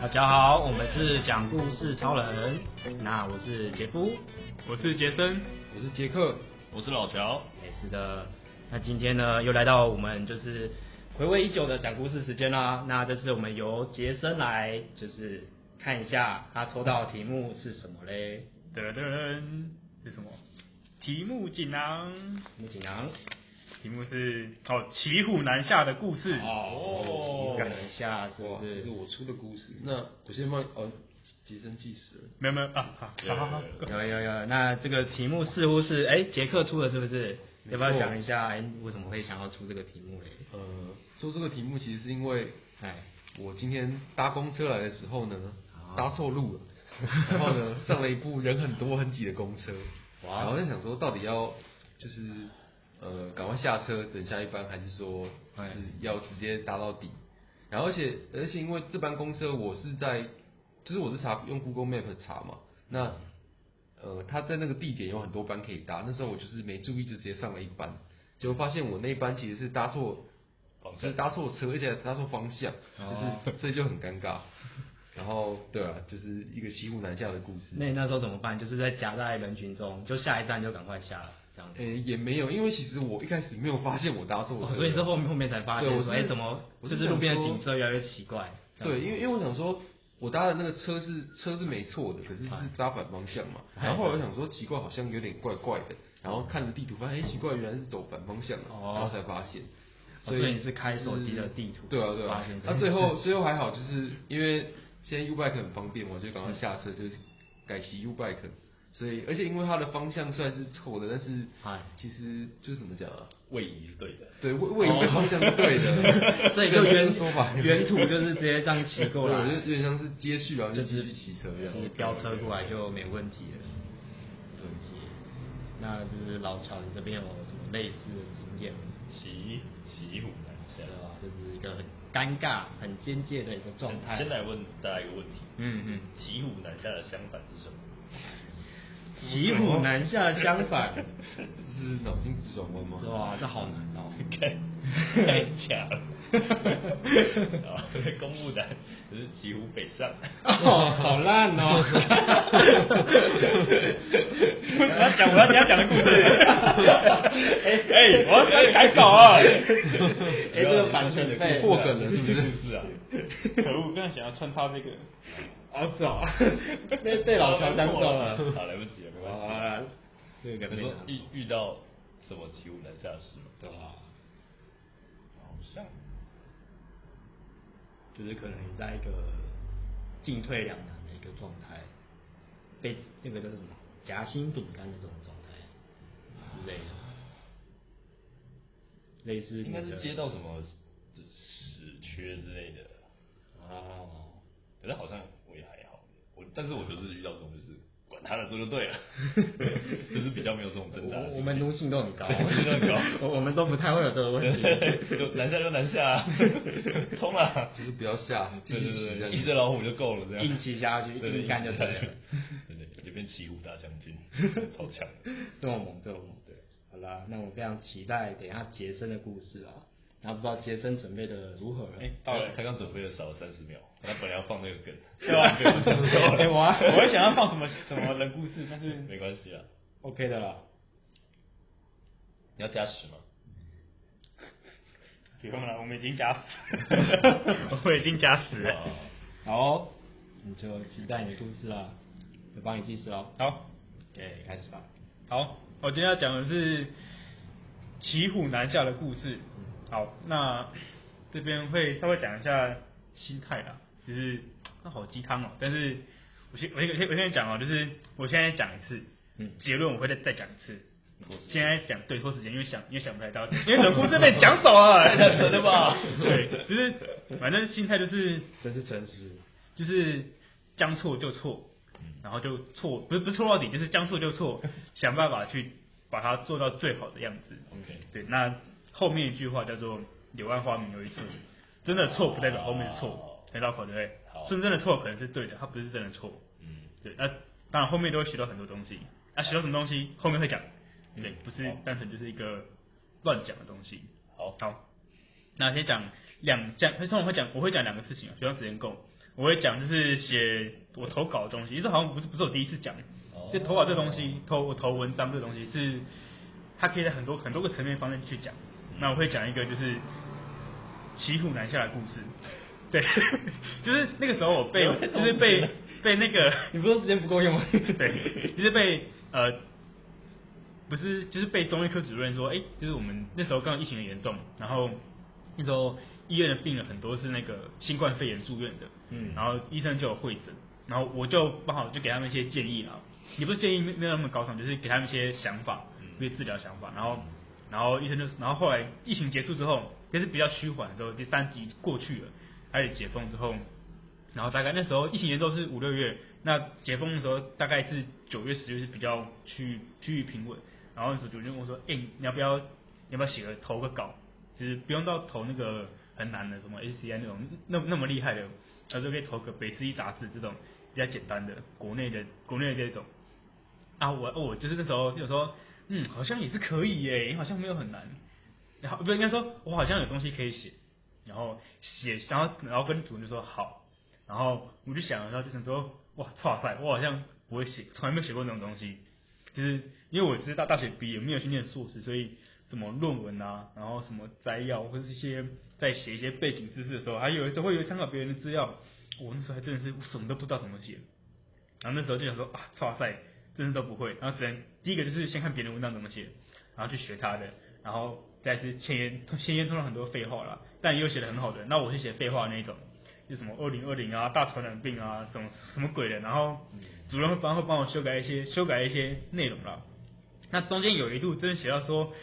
大家好，我们是讲故事超人。那我是杰夫，我是杰森，我是杰克，我是老乔。也是的。那今天呢，又来到我们就是回味已久的讲故事时间啦。那这次我们由杰森来，就是看一下他抽到的题目是什么嘞？噔噔，是什么？题目锦囊。题目锦囊。题目是哦，骑虎难下的故事哦，骑虎难下是不是？这是我出的故事。那我先帮哦，杰森计时了。没有没有啊，好，好好好，有有有。那这个题目似乎是哎，杰克出的，是不是？要不要讲一下哎，为什么会想要出这个题目嘞？呃，出这个题目其实是因为哎，我今天搭公车来的时候呢，搭错路了，然后呢上了一部人很多很挤的公车，然后在想说到底要就是。呃，赶快下车等下一班，还是说是要直接搭到底？然后而且而且因为这班公车我是在，就是我是查用 Google Map 查嘛，那呃他在那个地点有很多班可以搭，那时候我就是没注意就直接上了一班，结果发现我那一班其实是搭错，就是搭错车，而且搭错方向，就是所以就很尴尬。然后对啊，就是一个骑虎难下的故事。那你那时候怎么办？就是在夹在人群中，就下一站就赶快下了。诶、欸，也没有，因为其实我一开始没有发现我搭错车，哦，所以是后面后面才发现。对，我说，哎，怎么就是路边的景色越来越奇怪？对，因为因为我想说，我搭的那个车是车是没错的，可是是扎反方向嘛。然后后来我想说，奇怪，好像有点怪怪的。然后看了地图，发现哎，奇怪，原来是走反方向了。哦。然后才发现，所以你是开手机的地图。对啊，对啊。那最后最后还好，就是因为现在 U-Bike 很方便，我就赶快下车，就是改骑 U-Bike。所以，而且因为它的方向虽然是错的，但是，其实就是怎么讲啊？位移是对的。对，位位移的方向是对的。这个原说法，原图就是直接这样骑过来，就有点像是接续啊，就继续骑车这样。其实飙车过来就没问题了。对。那就是老乔，你这边有什么类似的经验？骑骑虎难下啊，就是一个很尴尬、很艰巨的一个状态。先来问大家一个问题。嗯嗯。骑虎难下的相反是什么？骑虎难下的相反，这是脑筋急转弯吗？哇，这好难哦！太太假了。啊，公布的，只是骑虎北上。哦，好烂哦！我要讲我要你要讲的故事。哎哎，我要改稿啊！哎，这个版权费破梗了，是不是？是啊。可恶，刚才想要穿插这个。好早，被被老乔当走了。好，来不及了，没关系。啊，这个你说遇遇到什么骑虎难下的事吗？对吧？好像就是可能你在一个进退两难的一个状态，被那个叫什么夹心饼干的这种状态之类的，类似应该是接到什么死缺之类的。哦，可是好像我也还好，我。但是我就是遇到这种，就是管他的做就对了，就是比较没有这种挣扎。我们奴性都很高，奴性都很高，我们都不太会有这个问题。就难下就难下，冲啊！就是不要下，对对对，骑着老虎就够了，这样硬骑下去，硬干就对了。对对，就变骑虎大将军，超强，这么猛，这么猛。对，好啦，那我非常期待等一下杰森的故事啊。然后不知道杰森准备的如何了？哎，到了，他刚准备了少了三十秒，他本来要放那个梗 对吧？哎，我我会想要放什么什么人故事，但是没关系啊，OK 的啦。你要加时吗？不用了，我们已经加时，我们已经加时了。好，你就期待你的故事啦，我帮你计时哦。好，OK，开始吧。好，我今天要讲的是骑虎难下的故事。好，那 这边会稍微讲一下心态啦，就是 那好鸡汤哦。但是我先我先我先讲哦，就是我现在讲一次，嗯，结论我会再再讲一次。现在讲对拖时间，因为想因为想不太到，因为冷酷 真的讲少了，太扯了吧？对，就是反正心态就是真是诚实，就是将错就错，然后就错不是不是错到底，就是将错就错，想办法去把它做到最好的样子。OK，对，那。后面一句话叫做“柳暗花明又一村”，真的错不代表后面是错，很绕口对不对？真正的错可能是对的，它不是真的错。嗯，对。那当然后面都会学到很多东西，那学到什么东西后面会讲，对，不是单纯就是一个乱讲的东西。好，好。那先讲两讲，通常会讲我会讲两个事情啊，希望时间够。我会讲就是写我投稿的东西，这好像不是不是我第一次讲，就投稿这东西，投我投文章这东西是，它可以在很多很多个层面方面去讲。那我会讲一个就是骑虎难下的故事，对，就是那个时候我被就是被被那个，你不说时间不够用吗？对，就是被呃，不是就是被中医科主任说，哎，就是我们那时候刚好疫情很严重，然后那时候。医院的病人很多是那个新冠肺炎住院的，嗯，然后医生就有会诊，然后我就刚好就给他们一些建议啊，也不是建议没有那么高尚，就是给他们一些想法，一些治疗想法，然后然后医生就，然后后来疫情结束之后，也是比较趋缓之后，第三级过去了，开始解封之后，然后大概那时候疫情严重是五六月，那解封的时候大概是九月十月是比较趋趋于平稳，然后那时候主任问我说，哎，你要不要要不要写个投个稿，就是不用到投那个。很难的，什么 ACI 那种那那么厉害的，他就可以投个北师一杂志这种比较简单的国内的国内的这种。啊，我我就是那时候就说，嗯，好像也是可以耶，好像没有很难。然后不应该说，我好像有东西可以写，然后写，然后然后跟主任就说好，然后我就想，然后就想说，哇，哇塞，我好像不会写，从来没有写过那种东西，就是因为我是大大学毕业，没有去念硕士，所以。什么论文啊，然后什么摘要，或者是一些在写一些背景知识的时候，还有都会有参考别人的资料。我那时候还真的是什么都不知道怎么写，然后那时候就想说啊，哇塞，真的都不会。然后只能第一个就是先看别人文章怎么写，然后去学他的，然后再是前言前言通了很多废话啦，但也有写的很好的。那我是写废话那一种，就什么二零二零啊，大传染病啊，什么什么鬼的。然后主任会帮会帮我修改一些修改一些内容啦。那中间有一度真的写到说。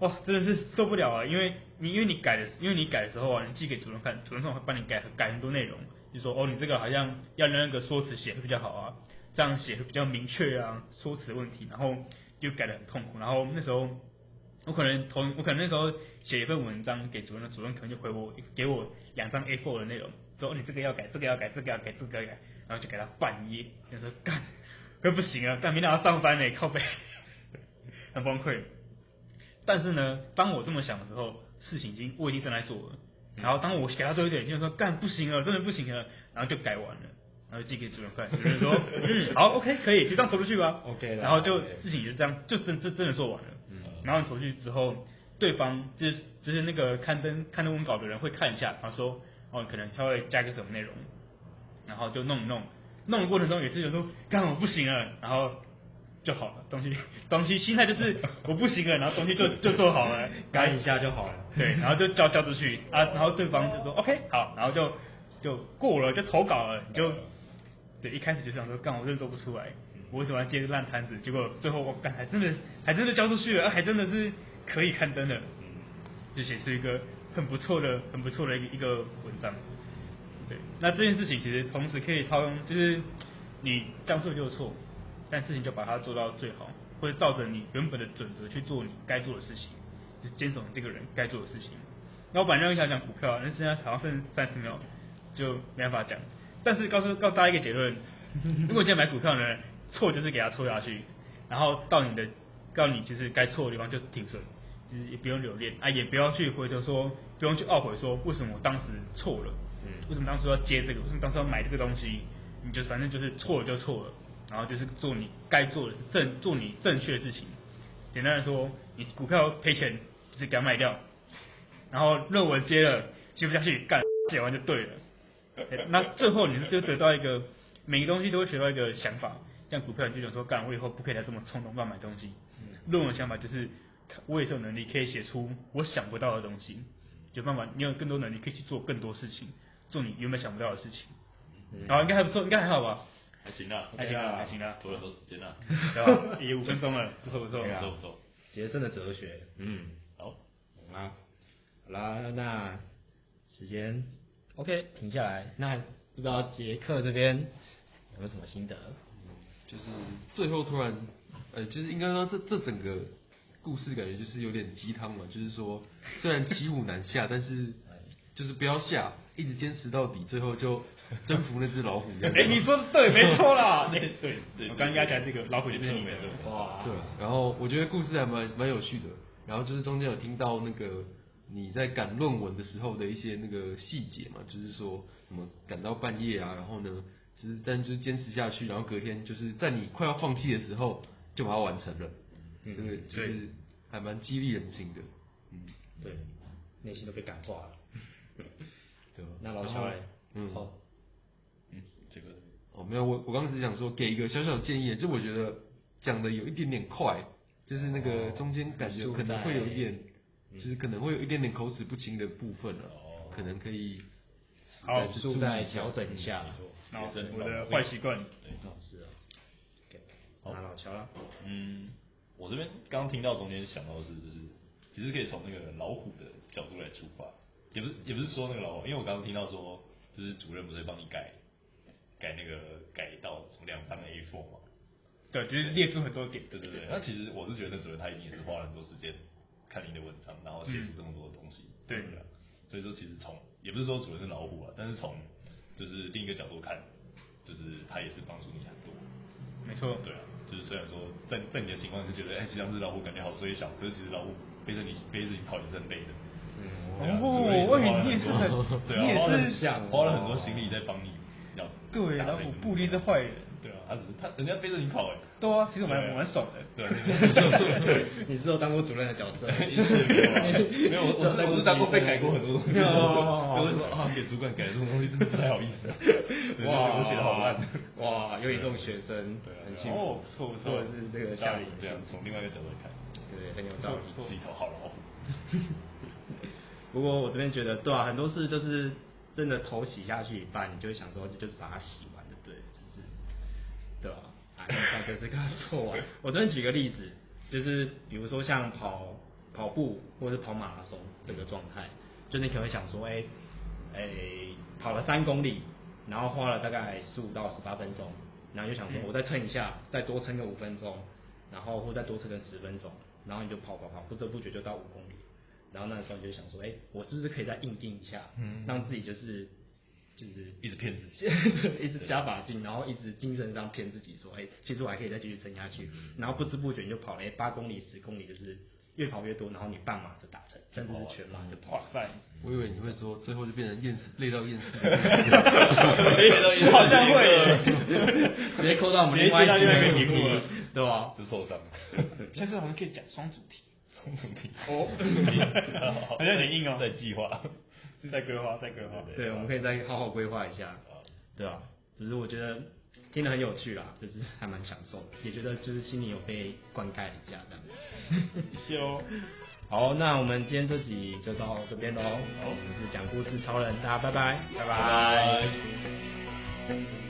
哇，真的是受不了啊！因为你因为你改的，因为你改的时候啊，你寄给主任看，主任会帮你改改很多内容，就说哦，你这个好像要那个说辞写会比较好啊，这样写会比较明确啊，说辞的问题，然后就改得很痛苦。然后那时候我可能同我可能那时候写一份文章给主任，主任可能就回我给我两张 A4 的内容，说，你这个要改，这个要改，这个要改，这个要改，然后就给他半页，就说干，可不行啊，干明天要上班呢，靠背，很崩溃。但是呢，当我这么想的时候，事情已经我已经正在做了。然后当我给他做一点，就说干不行了，真的不行了，然后就改完了，然后寄给主任看，主任说 嗯好 OK 可以，就这样投出去吧。OK 然后就事情就这样，就真真真的做完了。嗯。然后投出去之后，对方就是就是那个刊登刊登文稿的人会看一下，他说哦可能他会加个什么内容，然后就弄一弄，弄的过程中也是有时候干我不行了，然后。就好了，东西 东西心态就是我不行了，然后东西就 就做好了，改一下就好了，对，然后就交交出去啊，然后对方就说 OK 好，然后就就过了，就投稿了，你就对，一开始就想说干我真的做不出来，我为什么要接个烂摊子？结果最后我干还真的还真的交出去了，还真的是可以刊登的，就写出一个很不错的很不错的一个一个文章，对，那这件事情其实同时可以套用，就是你将错就错。但事情就把它做到最好，或者照着你原本的准则去做你该做的事情，就是坚守你这个人该做的事情。那我本来想讲股票，但现在好像剩三十秒，就没办法讲。但是告诉告诉大家一个结论：如果今天买股票呢，错就是给它错下去，然后到你的到你就是该错的地方就停损，就是也不用留恋啊，也不要去回头说，不用去懊悔说为什么我当时错了，嗯，为什么当时要接这个，为什么当时要买这个东西，你就反正就是错了就错了。然后就是做你该做的正做你正确的事情。简单来说，你股票赔钱就是给它卖掉，然后论文接了接不下去，干写完就对了。那最后你就得到一个每个东西都会学到一个想法，像股票你就想说，干我以后不可以再这么冲动乱买东西。论文想法就是我也是有能力可以写出我想不到的东西，有办法你有更多能力可以去做更多事情，做你原本想不到的事情。好，应该还不错，应该还好吧。还行啊，还行啊，还行啊，拖了很多时间啊，对吧？也五分钟了，不错不错，不错不错。杰森的哲学，嗯，好，好啦，好啦，那时间 OK 停下来，那不知道杰克这边有没有什么心得？就是最后突然，呃，就是应该说这这整个故事感觉就是有点鸡汤嘛，就是说虽然骑虎难下，但是就是不要下，一直坚持到底，最后就。征服那只老虎，哎、欸，你说对，没错啦，对对对，我刚刚应该讲这个老虎就是你们的，哇，对，然后我觉得故事还蛮蛮有趣的，然后就是中间有听到那个你在赶论文的时候的一些那个细节嘛，就是说什么赶到半夜啊，然后呢，就是但就是坚持下去，然后隔天就是在你快要放弃的时候就把它完成了，这个就是还蛮激励人心的，嗯，对，内心都被感化了，对，那老乔嘞，嗯，好，嗯，这个。哦没有，我我刚刚只是想说给一个小小的建议，就我觉得讲的有一点点快，就是那个中间感觉可能会有一点。就是可能会有一点点口齿不清的部分了，可能可以好，速再调整一下。那，我的坏习惯。对，是啊。好，老乔了。嗯，我这边刚刚听到中间想到的是，就是其实可以从那个老虎的角度来出发，也不是也不是说那个老虎，因为我刚刚听到说，就是主任不是帮你改改那个改到什么两张 A4 嘛？对，就是列出很多点。对对对，那其实我是觉得主任他一定也是花了很多时间。看你的文章，然后写出这么多的东西，嗯、对的。所以说，其实从也不是说主人是老虎啊，但是从就是另一个角度看，就是他也是帮助你很多。没错，对啊，就是虽然说在在你的情况是觉得，哎、欸，其实这只老虎感觉好衰小，可是其实老虎背着你背着你跑也是很累的。嗯，哦，我以为你也是很，对啊，你也是花了很多心力在帮你要。对，老虎不一定是坏人。他只是他人家背着你跑哎。对啊，其实我蛮蛮爽的。对，你是有当过主任的角色？没有，我我我是当过被改过很多东西。哦，我说啊，给主管改这种东西真的不太好意思。哇，我写的好烂。哇，有你这种学生，对，很幸福。哦，错错，是这个下里这样，从另外一个角度来看，对，很有道理，是一头好老虎。不过我这边觉得，对啊，很多事就是真的头洗下去一半，你就会想说，就是把它洗完。对吧？啊，那就是个错啊。我这边举个例子，就是比如说像跑跑步或者是跑马拉松这个状态，就你可能会想说，哎、欸，哎、欸，跑了三公里，然后花了大概十五到十八分钟，然后就想说，我再撑一下，再多撑个五分钟，然后或再多撑个十分钟，然后你就跑跑跑，不知不觉就到五公里，然后那时候你就想说，哎、欸，我是不是可以再硬定一下，嗯，让自己就是。就是一直骗自己，一直加把劲，然后一直精神上骗自己说，哎、欸，其实我还可以再继续撑下去。然后不知不觉你就跑了八公里、十公里，就是越跑越多，然后你半马就达成，甚至是全马就跑。完，我以为你会说最后就变成厌世，累到厌世。好像会，直接扣到我们另外一个题目了，对吧？就受伤。下次我们可以讲双主题。双主题。哦，好像有点硬哦。在计划。再规划，再规划。对，我们可以再好好规划一下，对啊？只是我觉得听得很有趣啦，就是还蛮享受的，也觉得就是心里有被灌溉一下这样。修。好，那我们今天这集就到这边喽。好，我们是讲故事超人，大家拜拜，拜拜。拜拜。